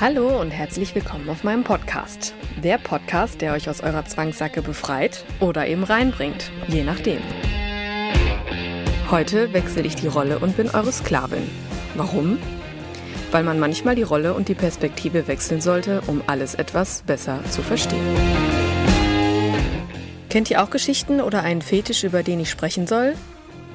Hallo und herzlich willkommen auf meinem Podcast. Der Podcast, der euch aus eurer Zwangssacke befreit oder eben reinbringt, je nachdem. Heute wechsle ich die Rolle und bin eure Sklavin. Warum? Weil man manchmal die Rolle und die Perspektive wechseln sollte, um alles etwas besser zu verstehen. Kennt ihr auch Geschichten oder einen Fetisch, über den ich sprechen soll?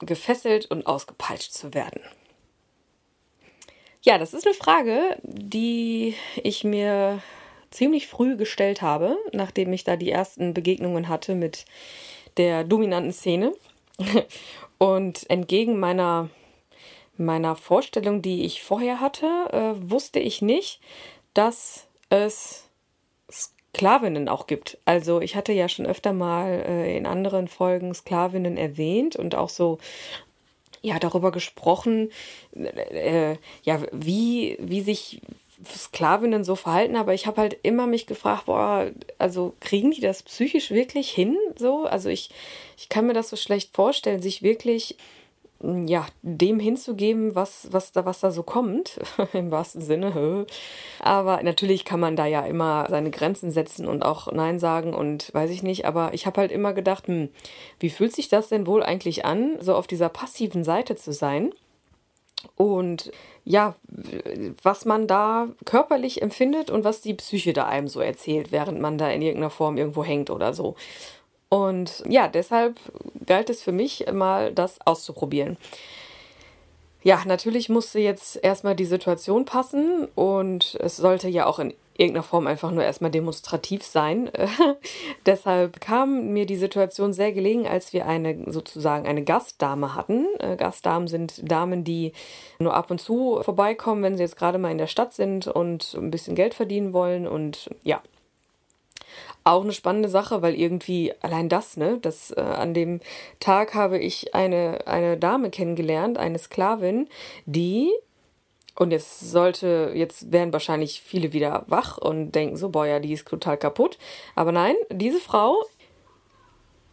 gefesselt und ausgepeitscht zu werden? Ja, das ist eine Frage, die ich mir ziemlich früh gestellt habe, nachdem ich da die ersten Begegnungen hatte mit der dominanten Szene. Und entgegen meiner, meiner Vorstellung, die ich vorher hatte, äh, wusste ich nicht, dass es Sklavinnen auch gibt. Also ich hatte ja schon öfter mal äh, in anderen Folgen Sklavinnen erwähnt und auch so ja darüber gesprochen, äh, ja wie wie sich Sklavinnen so verhalten, aber ich habe halt immer mich gefragt, boah, also kriegen die das psychisch wirklich hin so? Also ich ich kann mir das so schlecht vorstellen, sich wirklich ja, dem hinzugeben, was, was, da, was da so kommt, im wahrsten Sinne. Aber natürlich kann man da ja immer seine Grenzen setzen und auch Nein sagen und weiß ich nicht. Aber ich habe halt immer gedacht, hm, wie fühlt sich das denn wohl eigentlich an, so auf dieser passiven Seite zu sein? Und ja, was man da körperlich empfindet und was die Psyche da einem so erzählt, während man da in irgendeiner Form irgendwo hängt oder so. Und ja, deshalb galt es für mich mal, das auszuprobieren. Ja, natürlich musste jetzt erstmal die Situation passen und es sollte ja auch in irgendeiner Form einfach nur erstmal demonstrativ sein. Deshalb kam mir die Situation sehr gelegen, als wir eine sozusagen eine Gastdame hatten. Äh, Gastdamen sind Damen, die nur ab und zu vorbeikommen, wenn sie jetzt gerade mal in der Stadt sind und ein bisschen Geld verdienen wollen und ja, auch eine spannende Sache, weil irgendwie allein das, ne, das äh, an dem Tag habe ich eine, eine Dame kennengelernt, eine Sklavin, die und jetzt sollte, jetzt wären wahrscheinlich viele wieder wach und denken so, boah, ja, die ist total kaputt. Aber nein, diese Frau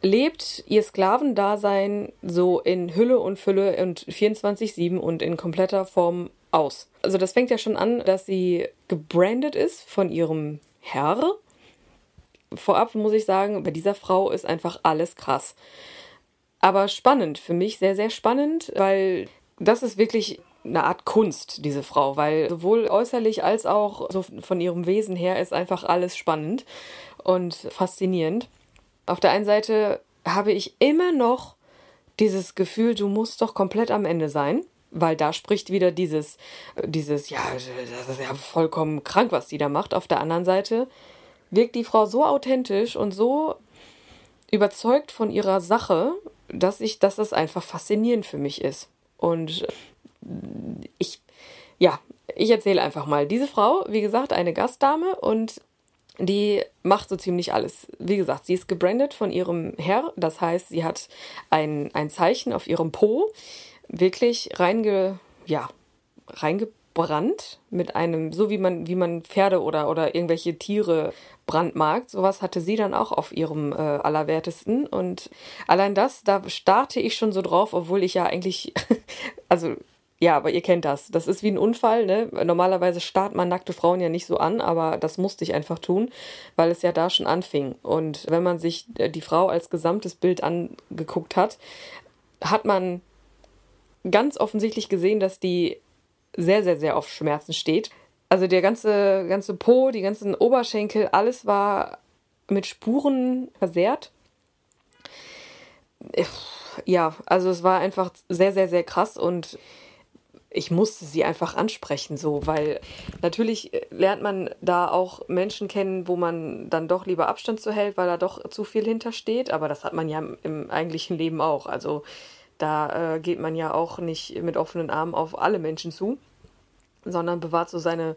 lebt ihr Sklavendasein so in Hülle und Fülle und 24-7 und in kompletter Form aus. Also das fängt ja schon an, dass sie gebrandet ist von ihrem Herr vorab muss ich sagen, bei dieser Frau ist einfach alles krass. Aber spannend, für mich sehr, sehr spannend, weil das ist wirklich eine Art Kunst, diese Frau, weil sowohl äußerlich als auch so von ihrem Wesen her ist einfach alles spannend und faszinierend. Auf der einen Seite habe ich immer noch dieses Gefühl, du musst doch komplett am Ende sein, weil da spricht wieder dieses, dieses, ja, das ist ja vollkommen krank, was die da macht. Auf der anderen Seite wirkt die Frau so authentisch und so überzeugt von ihrer Sache, dass ich, dass das einfach faszinierend für mich ist. Und äh, ich, ja, ich erzähle einfach mal. Diese Frau, wie gesagt, eine Gastdame und die macht so ziemlich alles. Wie gesagt, sie ist gebrandet von ihrem Herr. Das heißt, sie hat ein, ein Zeichen auf ihrem Po wirklich reinge, ja, reinge Brand mit einem, so wie man, wie man Pferde oder, oder irgendwelche Tiere brandmarkt. Sowas hatte sie dann auch auf ihrem äh, Allerwertesten. Und allein das, da starte ich schon so drauf, obwohl ich ja eigentlich, also ja, aber ihr kennt das. Das ist wie ein Unfall, ne? Normalerweise starrt man nackte Frauen ja nicht so an, aber das musste ich einfach tun, weil es ja da schon anfing. Und wenn man sich äh, die Frau als gesamtes Bild angeguckt hat, hat man ganz offensichtlich gesehen, dass die sehr, sehr, sehr auf Schmerzen steht. Also der ganze, ganze Po, die ganzen Oberschenkel, alles war mit Spuren versehrt. Ja, also es war einfach sehr, sehr, sehr krass und ich musste sie einfach ansprechen, so, weil natürlich lernt man da auch Menschen kennen, wo man dann doch lieber Abstand zu hält, weil da doch zu viel hintersteht. Aber das hat man ja im, im eigentlichen Leben auch. Also da äh, geht man ja auch nicht mit offenen Armen auf alle Menschen zu, sondern bewahrt so seine,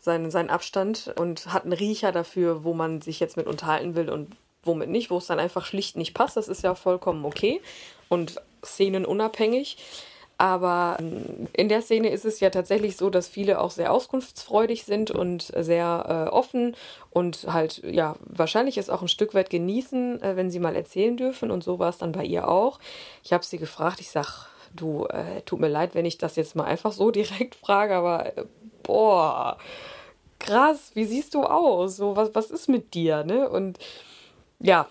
seinen, seinen Abstand und hat einen Riecher dafür, wo man sich jetzt mit unterhalten will und womit nicht, wo es dann einfach schlicht nicht passt. Das ist ja vollkommen okay und szenenunabhängig. Aber ähm, in der Szene ist es ja tatsächlich so, dass viele auch sehr auskunftsfreudig sind und sehr äh, offen und halt, ja, wahrscheinlich es auch ein Stück weit genießen, äh, wenn sie mal erzählen dürfen. Und so war es dann bei ihr auch. Ich habe sie gefragt, ich sag, du, äh, tut mir leid, wenn ich das jetzt mal einfach so direkt frage, aber äh, boah, krass, wie siehst du aus? So, was, was ist mit dir, ne? Und ja,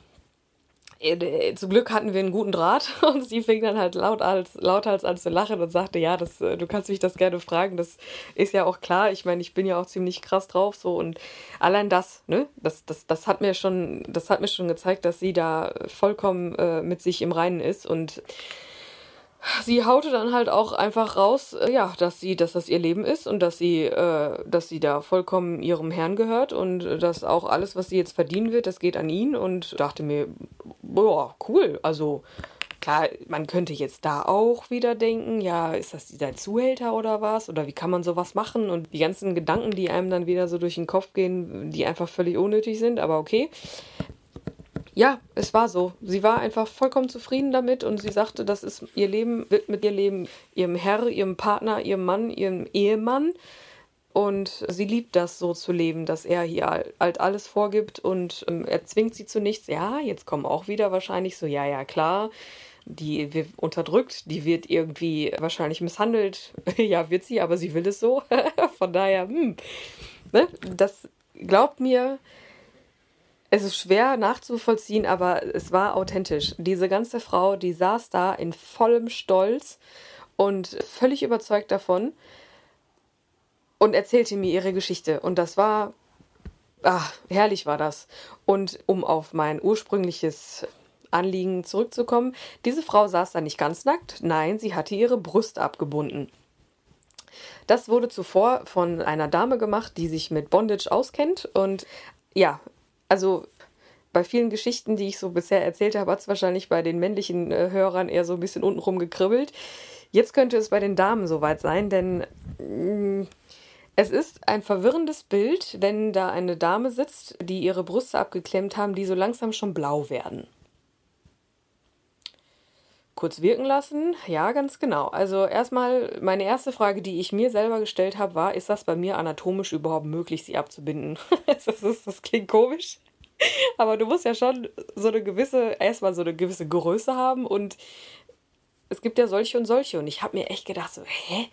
zum Glück hatten wir einen guten Draht und sie fing dann halt laut als, lauthals an zu lachen und sagte, ja, das, äh, du kannst mich das gerne fragen, das ist ja auch klar. Ich meine, ich bin ja auch ziemlich krass drauf so und allein das, ne, das, das, das hat mir schon, das hat mir schon gezeigt, dass sie da vollkommen äh, mit sich im Reinen ist und sie haute dann halt auch einfach raus, äh, ja, dass sie, dass das ihr Leben ist und dass sie, äh, dass sie da vollkommen ihrem Herrn gehört und dass auch alles, was sie jetzt verdienen wird, das geht an ihn und dachte mir, boah, cool, also klar, man könnte jetzt da auch wieder denken, ja, ist das dieser Zuhälter oder was? Oder wie kann man sowas machen? Und die ganzen Gedanken, die einem dann wieder so durch den Kopf gehen, die einfach völlig unnötig sind, aber okay ja, es war so. Sie war einfach vollkommen zufrieden damit und sie sagte, das ist ihr Leben, wird mit ihr Leben, ihrem Herr, ihrem Partner, ihrem Mann, ihrem Ehemann. Und sie liebt das so zu leben, dass er hier halt alles vorgibt und ähm, er zwingt sie zu nichts. Ja, jetzt kommen auch wieder wahrscheinlich so, ja, ja, klar, die wird unterdrückt, die wird irgendwie wahrscheinlich misshandelt. ja, wird sie, aber sie will es so. Von daher, hm, ne? das glaubt mir, es ist schwer nachzuvollziehen, aber es war authentisch. Diese ganze Frau, die saß da in vollem Stolz und völlig überzeugt davon und erzählte mir ihre Geschichte. Und das war, ach, herrlich war das. Und um auf mein ursprüngliches Anliegen zurückzukommen, diese Frau saß da nicht ganz nackt, nein, sie hatte ihre Brust abgebunden. Das wurde zuvor von einer Dame gemacht, die sich mit Bondage auskennt und ja, also bei vielen Geschichten, die ich so bisher erzählt habe, hat es wahrscheinlich bei den männlichen äh, Hörern eher so ein bisschen untenrum gekribbelt. Jetzt könnte es bei den Damen soweit sein, denn mh, mm, es ist ein verwirrendes Bild, wenn da eine Dame sitzt, die ihre Brüste abgeklemmt haben, die so langsam schon blau werden. Kurz wirken lassen, ja, ganz genau. Also erstmal, meine erste Frage, die ich mir selber gestellt habe, war, ist das bei mir anatomisch überhaupt möglich, sie abzubinden? das, ist, das klingt komisch. Aber du musst ja schon so eine gewisse, erstmal so eine gewisse Größe haben und es gibt ja solche und solche. Und ich habe mir echt gedacht, so, hä?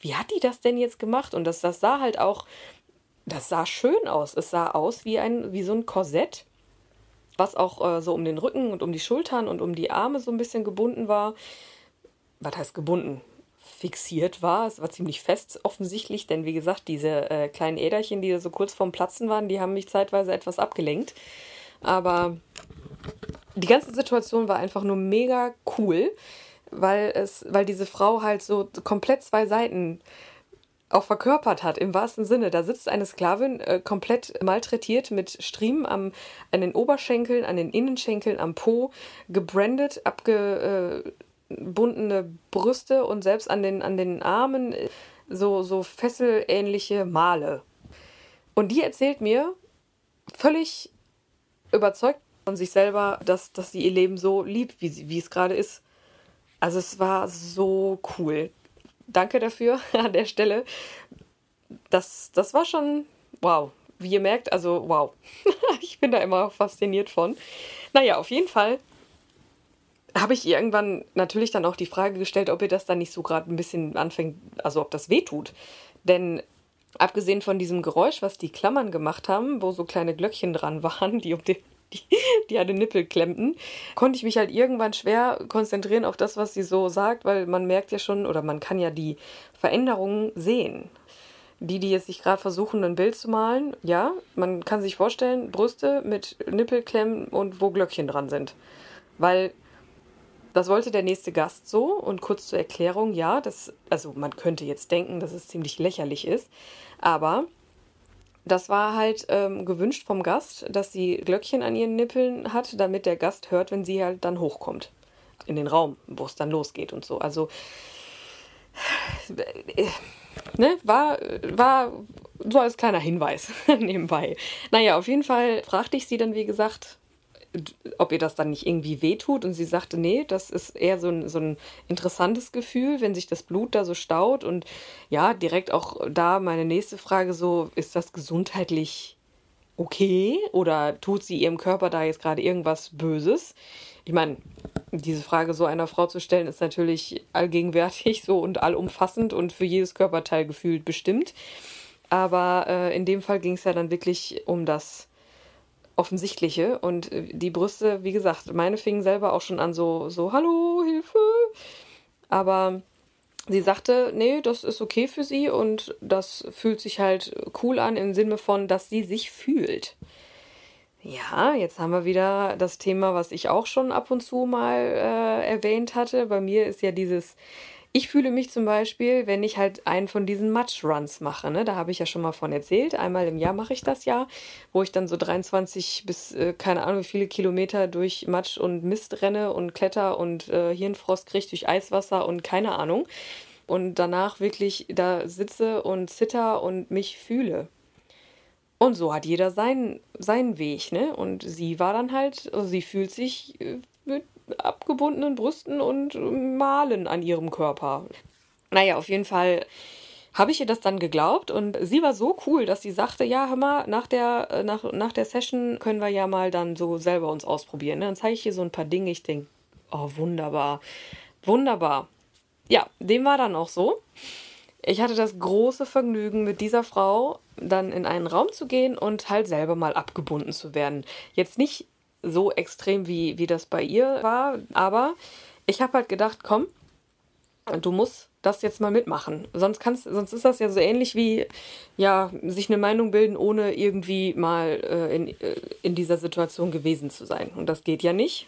Wie hat die das denn jetzt gemacht? Und das, das sah halt auch, das sah schön aus. Es sah aus wie ein, wie so ein Korsett, was auch äh, so um den Rücken und um die Schultern und um die Arme so ein bisschen gebunden war. Was heißt gebunden? fixiert war. Es war ziemlich fest offensichtlich, denn wie gesagt, diese äh, kleinen Äderchen, die so kurz vorm Platzen waren, die haben mich zeitweise etwas abgelenkt. Aber die ganze Situation war einfach nur mega cool, weil es, weil diese Frau halt so komplett zwei Seiten auch verkörpert hat, im wahrsten Sinne. Da sitzt eine Sklavin äh, komplett malträtiert mit Striemen am, an den Oberschenkeln, an den Innenschenkeln, am Po, gebrandet, abge, äh, Brüste und selbst an den, an den Armen äh, so, so fesselähnliche Male. Und die erzählt mir völlig überzeugt von sich selber, dass, dass sie ihr Leben so liebt, wie, sie, wie es gerade ist. Also es war so cool. Danke dafür an der Stelle. Das, das war schon wow. Wie ihr merkt, also wow. ich bin da immer fasziniert von. Naja, auf jeden Fall habe ich irgendwann natürlich dann auch die Frage gestellt, ob ihr das dann nicht so gerade ein bisschen anfängt, also ob das weh tut. Denn abgesehen von diesem Geräusch, was die Klammern gemacht haben, wo so kleine Glöckchen dran waren, die um den, die, die Nippel klemmten, konnte ich mich halt irgendwann schwer konzentrieren auf das, was sie so sagt, weil man merkt ja schon oder man kann ja die Veränderungen sehen. Die, die jetzt sich gerade versuchen, ein Bild zu malen, ja, man kann sich vorstellen, Brüste mit Nippelklemmen und wo Glöckchen dran sind. Weil das wollte der nächste Gast so und kurz zur Erklärung, ja, das, also man könnte jetzt denken, dass es ziemlich lächerlich ist, aber das war halt ähm, gewünscht vom Gast, dass sie Glöckchen an ihren Nippeln hat, damit der Gast hört, wenn sie halt dann hochkommt in den Raum, wo es dann losgeht und so. Also äh, ne, war, war so als kleiner Hinweis nebenbei. Naja, auf jeden Fall fragte ich sie dann, wie gesagt, ob ihr das dann nicht irgendwie wehtut. Und sie sagte, nee, das ist eher so ein, so ein interessantes Gefühl, wenn sich das Blut da so staut. Und ja, direkt auch da meine nächste Frage so, ist das gesundheitlich okay? Oder tut sie ihrem Körper da jetzt gerade irgendwas Böses? Ich meine, diese Frage so einer Frau zu stellen, ist natürlich allgegenwärtig so und allumfassend und für jedes Körperteil gefühlt bestimmt. Aber äh, in dem Fall ging es ja dann wirklich um das Offensichtliche. Und äh, die Brüste, wie gesagt, meine fingen selber auch schon an so, so, hallo, Hilfe. Aber sie sagte, nee, das ist okay für sie und das fühlt sich halt cool an im Sinne von, dass sie sich fühlt. Ja, jetzt haben wir wieder das Thema, was ich auch schon ab und zu mal äh, erwähnt hatte. Bei mir ist ja dieses ich fühle mich zum Beispiel, wenn ich halt einen von diesen Match-Runs mache. Ne? Da habe ich ja schon mal von erzählt. Einmal im Jahr mache ich das ja, wo ich dann so 23 bis äh, keine Ahnung wie viele Kilometer durch Matsch und Mist renne und kletter und äh, Hirnfrost kriege durch Eiswasser und keine Ahnung. Und danach wirklich da sitze und zitter und mich fühle. Und so hat jeder seinen, seinen Weg, ne? Und sie war dann halt, also sie fühlt sich äh, mit abgebundenen Brüsten und Malen an ihrem Körper. Naja, auf jeden Fall habe ich ihr das dann geglaubt und sie war so cool, dass sie sagte, ja, hör mal, nach der, nach, nach der Session können wir ja mal dann so selber uns ausprobieren. Ne? Dann zeige ich ihr so ein paar Dinge. Ich denke, oh, wunderbar, wunderbar. Ja, dem war dann auch so. Ich hatte das große Vergnügen, mit dieser Frau dann in einen Raum zu gehen und halt selber mal abgebunden zu werden. Jetzt nicht so extrem, wie, wie das bei ihr war. Aber ich habe halt gedacht, komm, du musst das jetzt mal mitmachen. Sonst kannst, sonst ist das ja so ähnlich wie ja sich eine Meinung bilden, ohne irgendwie mal äh, in, äh, in dieser Situation gewesen zu sein. Und das geht ja nicht.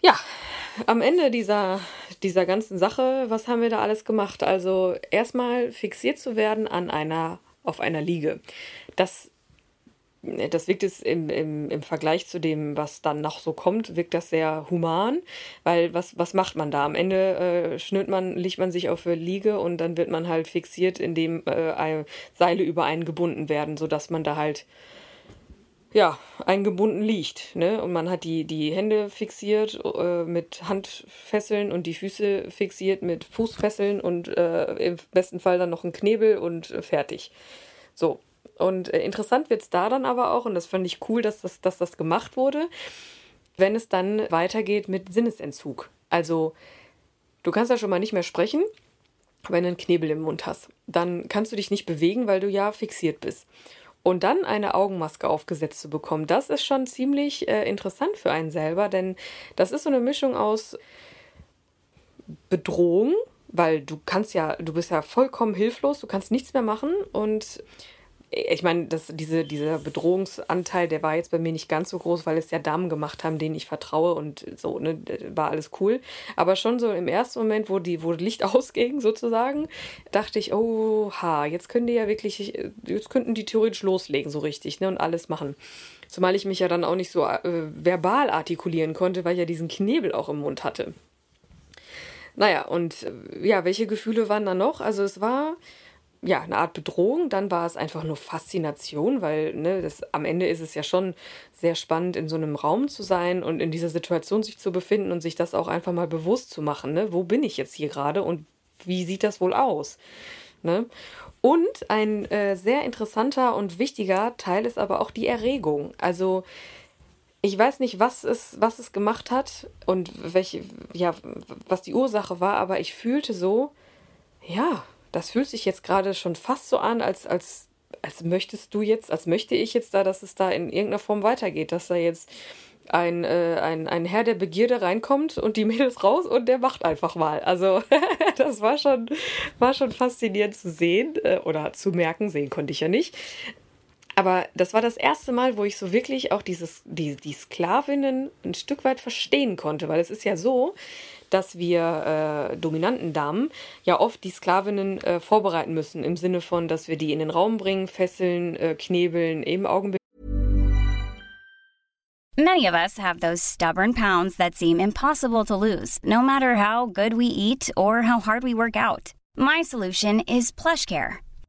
Ja, am Ende dieser, dieser ganzen Sache, was haben wir da alles gemacht? Also erstmal fixiert zu werden an einer, auf einer Liege. Das das wirkt es im, im, im Vergleich zu dem, was dann noch so kommt, wirkt das sehr human, weil was, was macht man da? Am Ende äh, schnürt man, liegt man sich auf eine Liege und dann wird man halt fixiert, indem äh, Seile über einen gebunden werden, sodass man da halt ja, eingebunden liegt. Ne? Und man hat die, die Hände fixiert äh, mit Handfesseln und die Füße fixiert mit Fußfesseln und äh, im besten Fall dann noch ein Knebel und äh, fertig. So, und äh, interessant wird es da dann aber auch, und das fand ich cool, dass das, dass das gemacht wurde, wenn es dann weitergeht mit Sinnesentzug. Also, du kannst ja schon mal nicht mehr sprechen, wenn du einen Knebel im Mund hast. Dann kannst du dich nicht bewegen, weil du ja fixiert bist. Und dann eine Augenmaske aufgesetzt zu bekommen, das ist schon ziemlich äh, interessant für einen selber, denn das ist so eine Mischung aus Bedrohung, weil du kannst ja, du bist ja vollkommen hilflos, du kannst nichts mehr machen und ich meine, das, diese, dieser Bedrohungsanteil, der war jetzt bei mir nicht ganz so groß, weil es ja Damen gemacht haben, denen ich vertraue und so, ne, war alles cool. Aber schon so im ersten Moment, wo die, wo Licht ausging, sozusagen, dachte ich, oh, ha, jetzt können die ja wirklich, jetzt könnten die theoretisch loslegen, so richtig, ne, und alles machen. Zumal ich mich ja dann auch nicht so äh, verbal artikulieren konnte, weil ich ja diesen Knebel auch im Mund hatte. Naja, und äh, ja, welche Gefühle waren da noch? Also es war ja, eine Art Bedrohung, dann war es einfach nur Faszination, weil ne, das, am Ende ist es ja schon sehr spannend, in so einem Raum zu sein und in dieser Situation sich zu befinden und sich das auch einfach mal bewusst zu machen. Ne? Wo bin ich jetzt hier gerade und wie sieht das wohl aus? Ne? Und ein äh, sehr interessanter und wichtiger Teil ist aber auch die Erregung. Also ich weiß nicht, was es, was es gemacht hat und welche, ja, was die Ursache war, aber ich fühlte so, ja, das fühlt sich jetzt gerade schon fast so an, als, als als möchtest du jetzt, als möchte ich jetzt da, dass es da in irgendeiner Form weitergeht, dass da jetzt ein, äh, ein, ein Herr der Begierde reinkommt und die Mädels raus und der macht einfach mal. Also das war schon, war schon faszinierend zu sehen äh, oder zu merken, sehen konnte ich ja nicht. Aber das war das erste Mal, wo ich so wirklich auch dieses, die, die Sklavinnen ein Stück weit verstehen konnte, weil es ist ja so, dass wir äh, dominanten Damen ja oft die Sklavinnen äh, vorbereiten müssen, im Sinne von, dass wir die in den Raum bringen, fesseln, äh, knebeln, eben Augenbild. Many of us have those stubborn pounds that seem impossible to lose, no matter how good we eat or how hard we work out. My solution is PlushCare.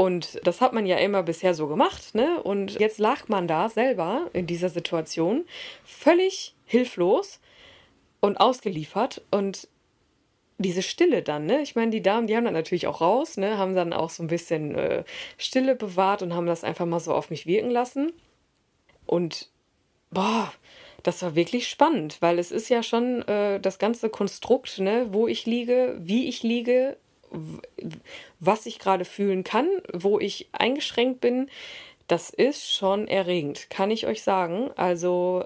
Und das hat man ja immer bisher so gemacht, ne? Und jetzt lag man da selber in dieser Situation völlig hilflos und ausgeliefert und diese Stille dann, ne? Ich meine, die Damen, die haben dann natürlich auch raus, ne? Haben dann auch so ein bisschen äh, Stille bewahrt und haben das einfach mal so auf mich wirken lassen. Und boah, das war wirklich spannend, weil es ist ja schon äh, das ganze Konstrukt, ne? Wo ich liege, wie ich liege, was ich gerade fühlen kann, wo ich eingeschränkt bin. Das ist schon erregend, kann ich euch sagen. Also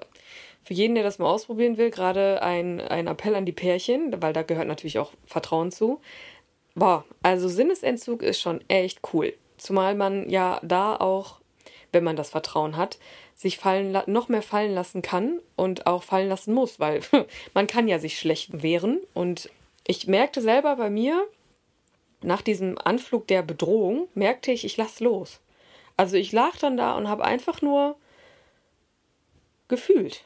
für jeden, der das mal ausprobieren will, gerade ein, ein Appell an die Pärchen, weil da gehört natürlich auch Vertrauen zu. Boah, also Sinnesentzug ist schon echt cool. Zumal man ja da auch, wenn man das Vertrauen hat, sich fallen noch mehr fallen lassen kann und auch fallen lassen muss, weil man kann ja sich schlecht wehren. Und ich merkte selber bei mir, nach diesem Anflug der Bedrohung, merkte ich, ich lass los. Also ich lag dann da und habe einfach nur gefühlt.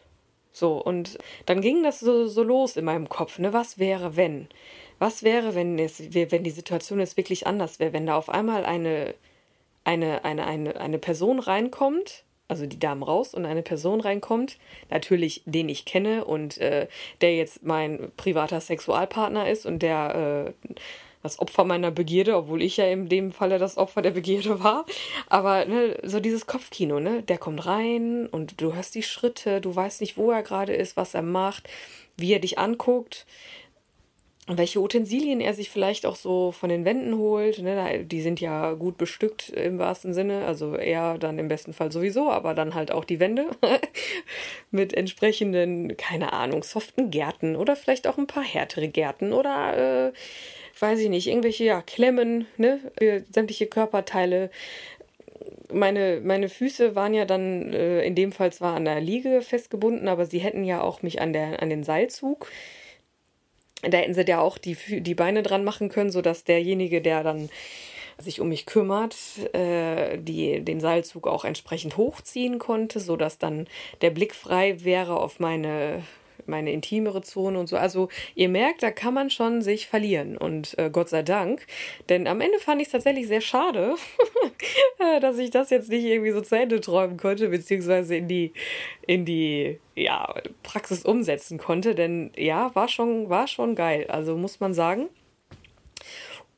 So, und dann ging das so, so los in meinem Kopf, ne? Was wäre, wenn? Was wäre, wenn es, wenn die Situation jetzt wirklich anders wäre, wenn da auf einmal eine, eine, eine, eine, eine Person reinkommt, also die Damen raus und eine Person reinkommt, natürlich den ich kenne und äh, der jetzt mein privater Sexualpartner ist und der äh, das Opfer meiner Begierde, obwohl ich ja in dem Falle das Opfer der Begierde war. Aber ne, so dieses Kopfkino, ne? Der kommt rein und du hörst die Schritte, du weißt nicht, wo er gerade ist, was er macht, wie er dich anguckt welche Utensilien er sich vielleicht auch so von den Wänden holt. Ne? Die sind ja gut bestückt im wahrsten Sinne. Also er dann im besten Fall sowieso, aber dann halt auch die Wände mit entsprechenden, keine Ahnung, soften Gärten oder vielleicht auch ein paar härtere Gärten oder äh, weiß ich nicht, irgendwelche ja, Klemmen, ne, für sämtliche Körperteile. Meine, meine Füße waren ja dann äh, in dem Fall zwar an der Liege festgebunden, aber sie hätten ja auch mich an, der, an den Seilzug. Da hätten sie ja auch die, die Beine dran machen können, sodass derjenige, der dann sich um mich kümmert, äh, die den Seilzug auch entsprechend hochziehen konnte, sodass dann der Blick frei wäre auf meine meine intimere Zone und so. Also ihr merkt, da kann man schon sich verlieren und äh, Gott sei Dank. Denn am Ende fand ich es tatsächlich sehr schade, äh, dass ich das jetzt nicht irgendwie so zu Ende träumen konnte, beziehungsweise in die, in die ja, Praxis umsetzen konnte. Denn ja, war schon, war schon geil. Also muss man sagen.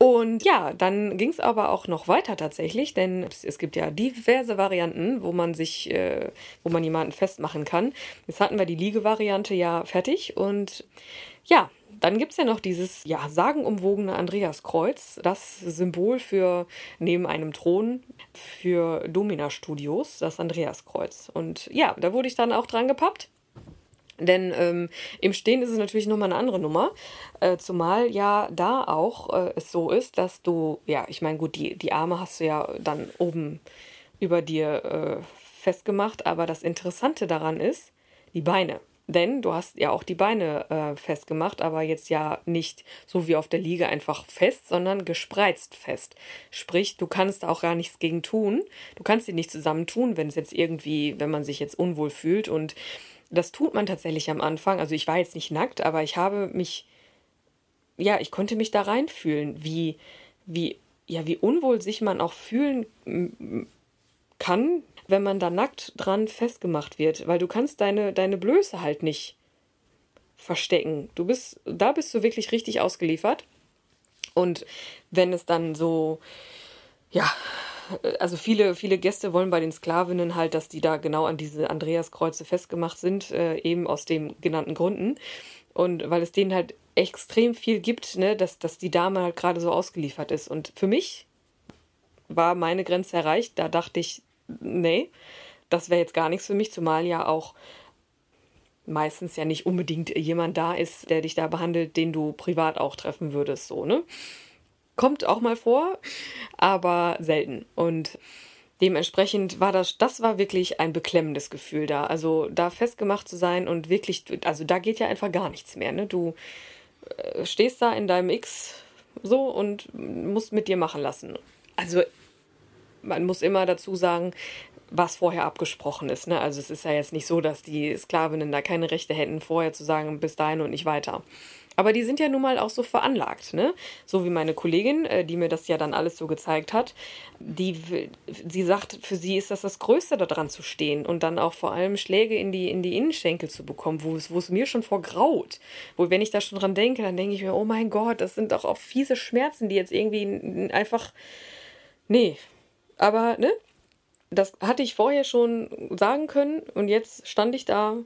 Und ja, dann ging es aber auch noch weiter tatsächlich, denn es gibt ja diverse Varianten, wo man sich, äh, wo man jemanden festmachen kann. Jetzt hatten wir die Liegevariante ja fertig und ja, dann gibt es ja noch dieses ja, sagenumwogene Andreaskreuz, das Symbol für neben einem Thron für Domina Studios, das Andreaskreuz. Und ja, da wurde ich dann auch dran gepappt. Denn ähm, im Stehen ist es natürlich nochmal eine andere Nummer. Äh, zumal ja da auch äh, es so ist, dass du, ja, ich meine, gut, die, die Arme hast du ja dann oben über dir äh, festgemacht, aber das Interessante daran ist, die Beine. Denn du hast ja auch die Beine äh, festgemacht, aber jetzt ja nicht so wie auf der Liege einfach fest, sondern gespreizt fest. Sprich, du kannst auch gar nichts gegen tun. Du kannst sie nicht zusammentun, wenn es jetzt irgendwie, wenn man sich jetzt unwohl fühlt und das tut man tatsächlich am Anfang. Also ich war jetzt nicht nackt, aber ich habe mich, ja, ich konnte mich da reinfühlen, wie, wie, ja, wie unwohl sich man auch fühlen kann, wenn man da nackt dran festgemacht wird, weil du kannst deine, deine Blöße halt nicht verstecken. Du bist, da bist du wirklich richtig ausgeliefert. Und wenn es dann so, ja, also viele, viele Gäste wollen bei den Sklavinnen halt, dass die da genau an diese Andreaskreuze festgemacht sind, äh, eben aus den genannten Gründen. Und weil es denen halt extrem viel gibt, ne, dass, dass die Dame halt gerade so ausgeliefert ist. Und für mich war meine Grenze erreicht. Da dachte ich, nee, das wäre jetzt gar nichts für mich, zumal ja auch meistens ja nicht unbedingt jemand da ist, der dich da behandelt, den du privat auch treffen würdest, so, ne? Kommt auch mal vor, aber selten. Und dementsprechend war das, das war wirklich ein beklemmendes Gefühl da. Also da festgemacht zu sein und wirklich, also da geht ja einfach gar nichts mehr, ne? Du äh, stehst da in deinem X so und musst mit dir machen lassen. Also man muss immer dazu sagen, was vorher abgesprochen ist. Ne? Also es ist ja jetzt nicht so, dass die Sklavinnen da keine Rechte hätten, vorher zu sagen, bis dahin und nicht weiter. Aber die sind ja nun mal auch so veranlagt, ne? So wie meine Kollegin, äh, die mir das ja dann alles so gezeigt hat, die, sie sagt, für sie ist das das Größte, da dran zu stehen und dann auch vor allem Schläge in die, in die Innenschenkel zu bekommen, wo es, wo es mir schon vorgraut. Wo, wenn ich da schon dran denke, dann denke ich mir, oh mein Gott, das sind doch auch fiese Schmerzen, die jetzt irgendwie einfach, nee, aber, ne? Das hatte ich vorher schon sagen können und jetzt stand ich da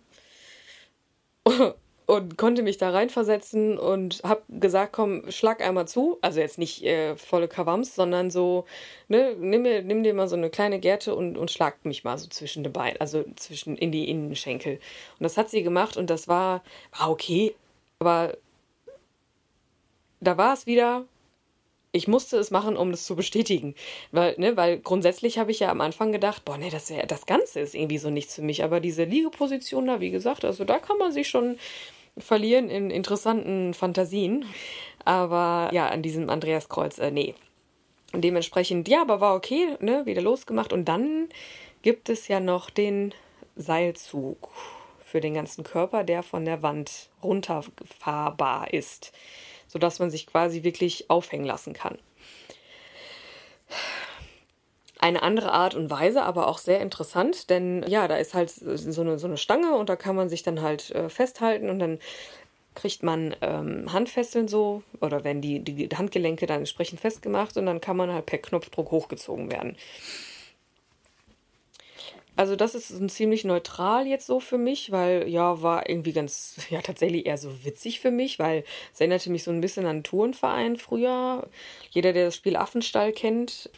und konnte mich da reinversetzen und hab gesagt, komm, schlag einmal zu. Also jetzt nicht äh, volle Kawams, sondern so, ne, nimm, mir, nimm dir mal so eine kleine Gerte und, und schlag mich mal so zwischen den Beinen, also zwischen in die Innenschenkel. Und das hat sie gemacht und das war, war okay, aber da war es wieder, ich musste es machen, um das zu bestätigen. Weil, ne, weil grundsätzlich habe ich ja am Anfang gedacht, boah, nee, das, das Ganze ist irgendwie so nichts für mich. Aber diese Liegeposition da, wie gesagt, also da kann man sich schon verlieren in interessanten Fantasien. Aber ja, an diesem Andreaskreuz, äh, nee. Und dementsprechend, ja, aber war okay, ne, wieder losgemacht. Und dann gibt es ja noch den Seilzug für den ganzen Körper, der von der Wand runterfahrbar ist sodass man sich quasi wirklich aufhängen lassen kann. Eine andere Art und Weise, aber auch sehr interessant, denn ja, da ist halt so eine, so eine Stange und da kann man sich dann halt äh, festhalten und dann kriegt man ähm, Handfesseln so oder werden die, die Handgelenke dann entsprechend festgemacht und dann kann man halt per Knopfdruck hochgezogen werden. Also das ist ziemlich neutral jetzt so für mich, weil ja, war irgendwie ganz, ja tatsächlich eher so witzig für mich, weil es erinnerte mich so ein bisschen an einen Tourenverein früher. Jeder, der das Spiel Affenstall kennt,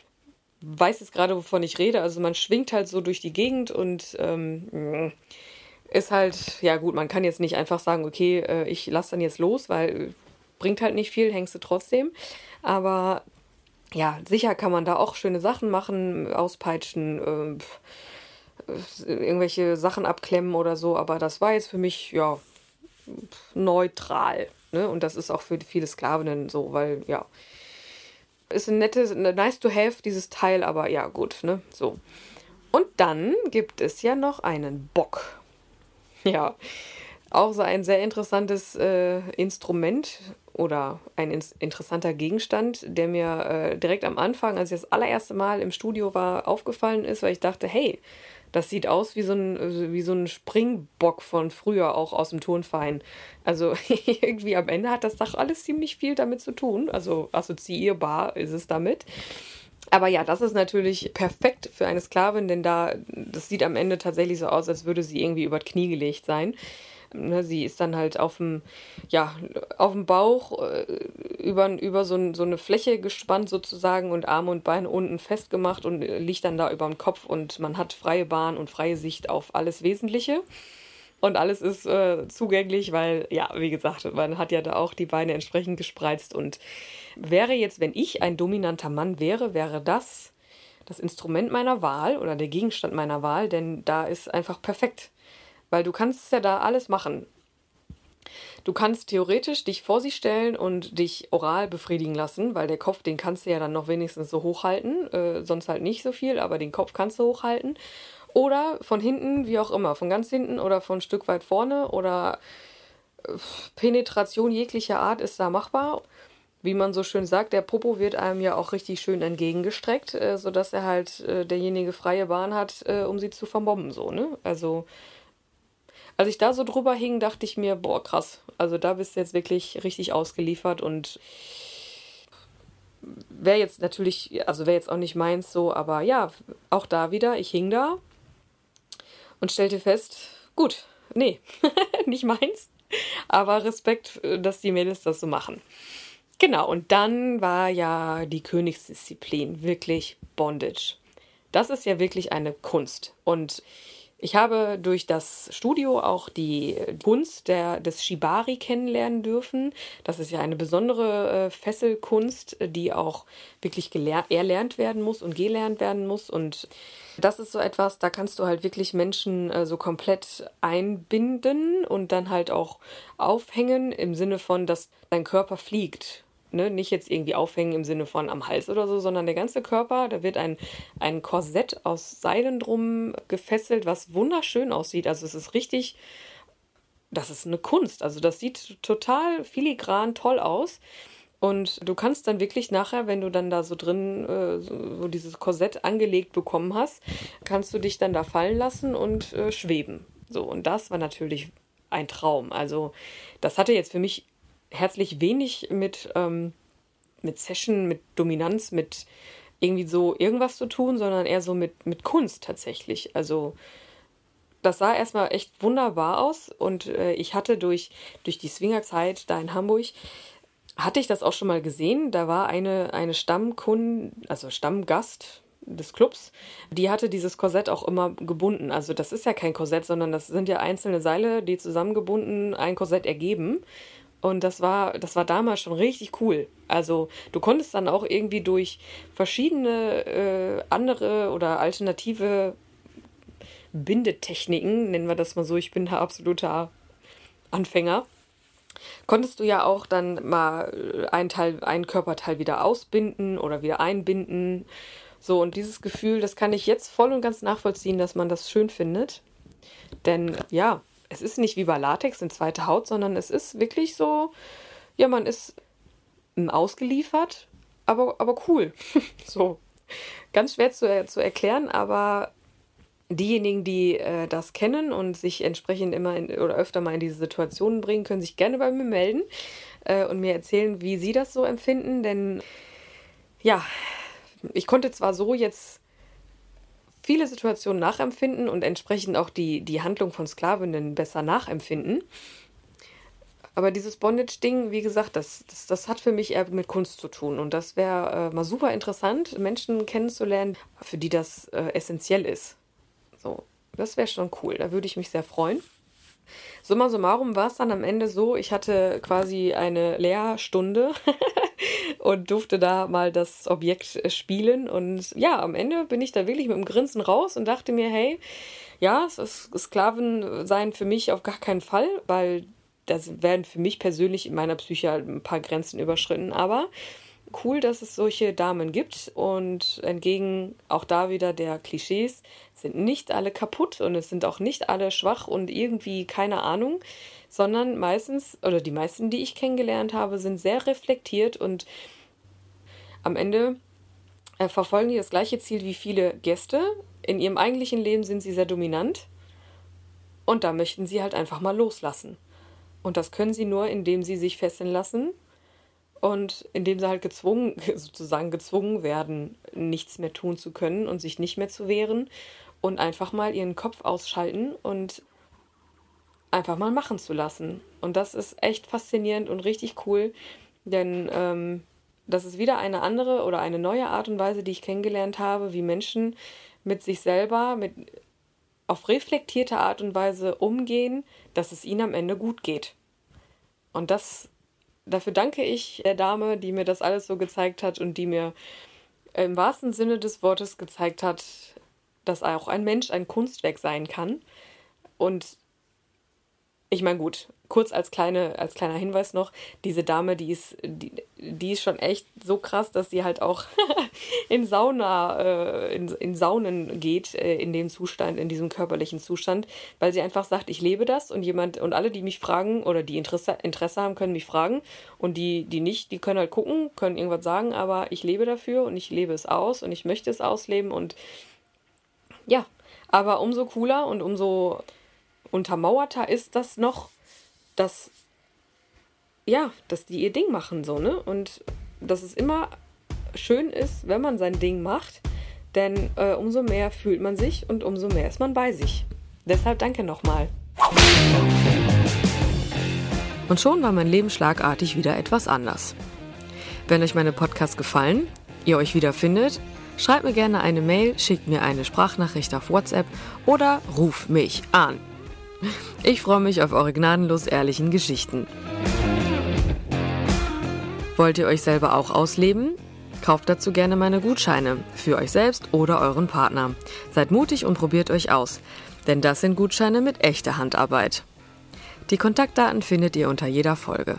weiß jetzt gerade, wovon ich rede. Also man schwingt halt so durch die Gegend und ähm, ist halt, ja gut, man kann jetzt nicht einfach sagen, okay, äh, ich lasse dann jetzt los, weil bringt halt nicht viel, hängst du trotzdem. Aber ja, sicher kann man da auch schöne Sachen machen, auspeitschen, äh, irgendwelche Sachen abklemmen oder so, aber das war jetzt für mich, ja, neutral. Ne? Und das ist auch für viele Sklavinnen so, weil, ja, ist ein nettes, nice to have, dieses Teil, aber ja, gut, ne, so. Und dann gibt es ja noch einen Bock. Ja, auch so ein sehr interessantes äh, Instrument oder ein in interessanter Gegenstand, der mir äh, direkt am Anfang, als ich das allererste Mal im Studio war, aufgefallen ist, weil ich dachte, hey, das sieht aus wie so ein, wie so ein Springbock von früher, auch aus dem Turnverein. Also irgendwie am Ende hat das doch alles ziemlich viel damit zu tun. Also assoziierbar ist es damit. Aber ja, das ist natürlich perfekt für eine Sklavin, denn da, das sieht am Ende tatsächlich so aus, als würde sie irgendwie über das Knie gelegt sein. Ne, sie ist dann halt auf dem, ja, auf dem Bauch äh, über, über so, so eine Fläche gespannt sozusagen und Arme und Beine unten festgemacht und liegt dann da über dem Kopf und man hat freie Bahn und freie Sicht auf alles Wesentliche. Und alles ist äh, zugänglich, weil, ja, wie gesagt, man hat ja da auch die Beine entsprechend gespreizt. Und wäre jetzt, wenn ich ein dominanter Mann wäre, wäre das das Instrument meiner Wahl oder der Gegenstand meiner Wahl, denn da ist einfach perfekt weil du kannst ja da alles machen. Du kannst theoretisch dich vor sie stellen und dich oral befriedigen lassen, weil der Kopf, den kannst du ja dann noch wenigstens so hochhalten, äh, sonst halt nicht so viel, aber den Kopf kannst du hochhalten. Oder von hinten, wie auch immer, von ganz hinten oder von ein Stück weit vorne oder äh, Penetration jeglicher Art ist da machbar. wie man so schön sagt, der Popo wird einem ja auch richtig schön entgegengestreckt, äh, sodass er halt äh, derjenige freie Bahn hat, äh, um sie zu verbomben, so, ne? Also, als ich da so drüber hing, dachte ich mir, boah, krass. Also da bist du jetzt wirklich richtig ausgeliefert und wäre jetzt natürlich, also wäre jetzt auch nicht meins so, aber ja, auch da wieder, ich hing da und stellte fest, gut, nee, nicht meins, aber Respekt, dass die Mädels das so machen. Genau, und dann war ja die Königsdisziplin wirklich Bondage. Das ist ja wirklich eine Kunst. Und ich habe durch das Studio auch die Kunst der, des Shibari kennenlernen dürfen. Das ist ja eine besondere äh, Fesselkunst, die auch wirklich erlernt werden muss und gelernt werden muss. Und das ist so etwas, da kannst du halt wirklich Menschen äh, so komplett einbinden und dann halt auch aufhängen im Sinne von, dass dein Körper fliegt ne, nicht jetzt irgendwie aufhängen im Sinne von am Hals oder so, sondern der ganze Körper, da wird ein, ein Korsett aus Seilen drum gefesselt, was wunderschön aussieht. Also es ist richtig, das ist eine Kunst. Also das sieht total filigran toll aus. Und du kannst dann wirklich nachher, wenn du dann da so drin, äh, so dieses Korsett angelegt bekommen hast, kannst du dich dann da fallen lassen und äh, schweben. So, und das war natürlich ein Traum. Also, das hatte jetzt für mich herzlich wenig mit, ähm, mit Session, mit Dominanz, mit irgendwie so irgendwas zu tun, sondern eher so mit, mit Kunst tatsächlich. Also das sah erstmal echt wunderbar aus und äh, ich hatte durch, durch die Swingerzeit da in Hamburg, hatte ich das auch schon mal gesehen. Da war eine, eine Stammkundin, also Stammgast des Clubs, die hatte dieses Korsett auch immer gebunden. Also das ist ja kein Korsett, sondern das sind ja einzelne Seile, die zusammengebunden ein Korsett ergeben. Und das war, das war damals schon richtig cool. Also du konntest dann auch irgendwie durch verschiedene äh, andere oder alternative Bindetechniken, nennen wir das mal so, ich bin da absoluter Anfänger, konntest du ja auch dann mal einen Teil, einen Körperteil wieder ausbinden oder wieder einbinden. So, und dieses Gefühl, das kann ich jetzt voll und ganz nachvollziehen, dass man das schön findet. Denn ja, es ist nicht wie bei Latex in zweite Haut, sondern es ist wirklich so, ja, man ist ausgeliefert, aber, aber cool. so. Ganz schwer zu, zu erklären, aber diejenigen, die äh, das kennen und sich entsprechend immer in, oder öfter mal in diese Situationen bringen, können sich gerne bei mir melden äh, und mir erzählen, wie sie das so empfinden. Denn ja, ich konnte zwar so jetzt viele Situationen nachempfinden und entsprechend auch die, die Handlung von Sklavinnen besser nachempfinden. Aber dieses Bondage-Ding, wie gesagt, das, das, das hat für mich eher mit Kunst zu tun. Und das wäre äh, mal super interessant, Menschen kennenzulernen, für die das äh, essentiell ist. So, das wäre schon cool. Da würde ich mich sehr freuen. Summa summarum war es dann am Ende so, ich hatte quasi eine Lehrstunde und durfte da mal das Objekt äh, spielen. Und ja, am Ende bin ich da wirklich mit dem Grinsen raus und dachte mir, hey, ja, es ist Sklaven sein für mich auf gar keinen Fall, weil das werden für mich persönlich in meiner Psyche halt ein paar Grenzen überschritten. Aber cool, dass es solche Damen gibt und entgegen auch da wieder der Klischees sind nicht alle kaputt und es sind auch nicht alle schwach und irgendwie keine Ahnung, sondern meistens oder die meisten, die ich kennengelernt habe, sind sehr reflektiert und am Ende äh, verfolgen die das gleiche Ziel wie viele Gäste. In ihrem eigentlichen Leben sind sie sehr dominant und da möchten sie halt einfach mal loslassen. Und das können sie nur, indem sie sich fesseln lassen und indem sie halt gezwungen, sozusagen gezwungen werden, nichts mehr tun zu können und sich nicht mehr zu wehren und einfach mal ihren Kopf ausschalten und einfach mal machen zu lassen. Und das ist echt faszinierend und richtig cool, denn ähm, das ist wieder eine andere oder eine neue Art und Weise, die ich kennengelernt habe, wie Menschen mit sich selber, mit auf reflektierte Art und Weise umgehen, dass es ihnen am Ende gut geht. Und das dafür danke ich der Dame, die mir das alles so gezeigt hat und die mir im wahrsten Sinne des Wortes gezeigt hat, dass auch ein Mensch ein Kunstwerk sein kann. Und ich meine, gut, kurz als, kleine, als kleiner Hinweis noch, diese Dame, die ist, die, die ist schon echt so krass, dass sie halt auch in Sauna, äh, in, in Saunen geht, äh, in dem Zustand, in diesem körperlichen Zustand, weil sie einfach sagt, ich lebe das und jemand, und alle, die mich fragen oder die Interesse, Interesse haben, können mich fragen und die, die nicht, die können halt gucken, können irgendwas sagen, aber ich lebe dafür und ich lebe es aus und ich möchte es ausleben und ja, aber umso cooler und umso untermauerter ist das noch, dass, ja, dass die ihr Ding machen, so, ne? Und dass es immer schön ist, wenn man sein Ding macht, denn äh, umso mehr fühlt man sich und umso mehr ist man bei sich. Deshalb danke nochmal. Und schon war mein Leben schlagartig wieder etwas anders. Wenn euch meine Podcasts gefallen, ihr euch wieder findet, schreibt mir gerne eine Mail, schickt mir eine Sprachnachricht auf WhatsApp oder ruft mich an. Ich freue mich auf eure gnadenlos ehrlichen Geschichten. Wollt ihr euch selber auch ausleben? Kauft dazu gerne meine Gutscheine für euch selbst oder euren Partner. Seid mutig und probiert euch aus, denn das sind Gutscheine mit echter Handarbeit. Die Kontaktdaten findet ihr unter jeder Folge.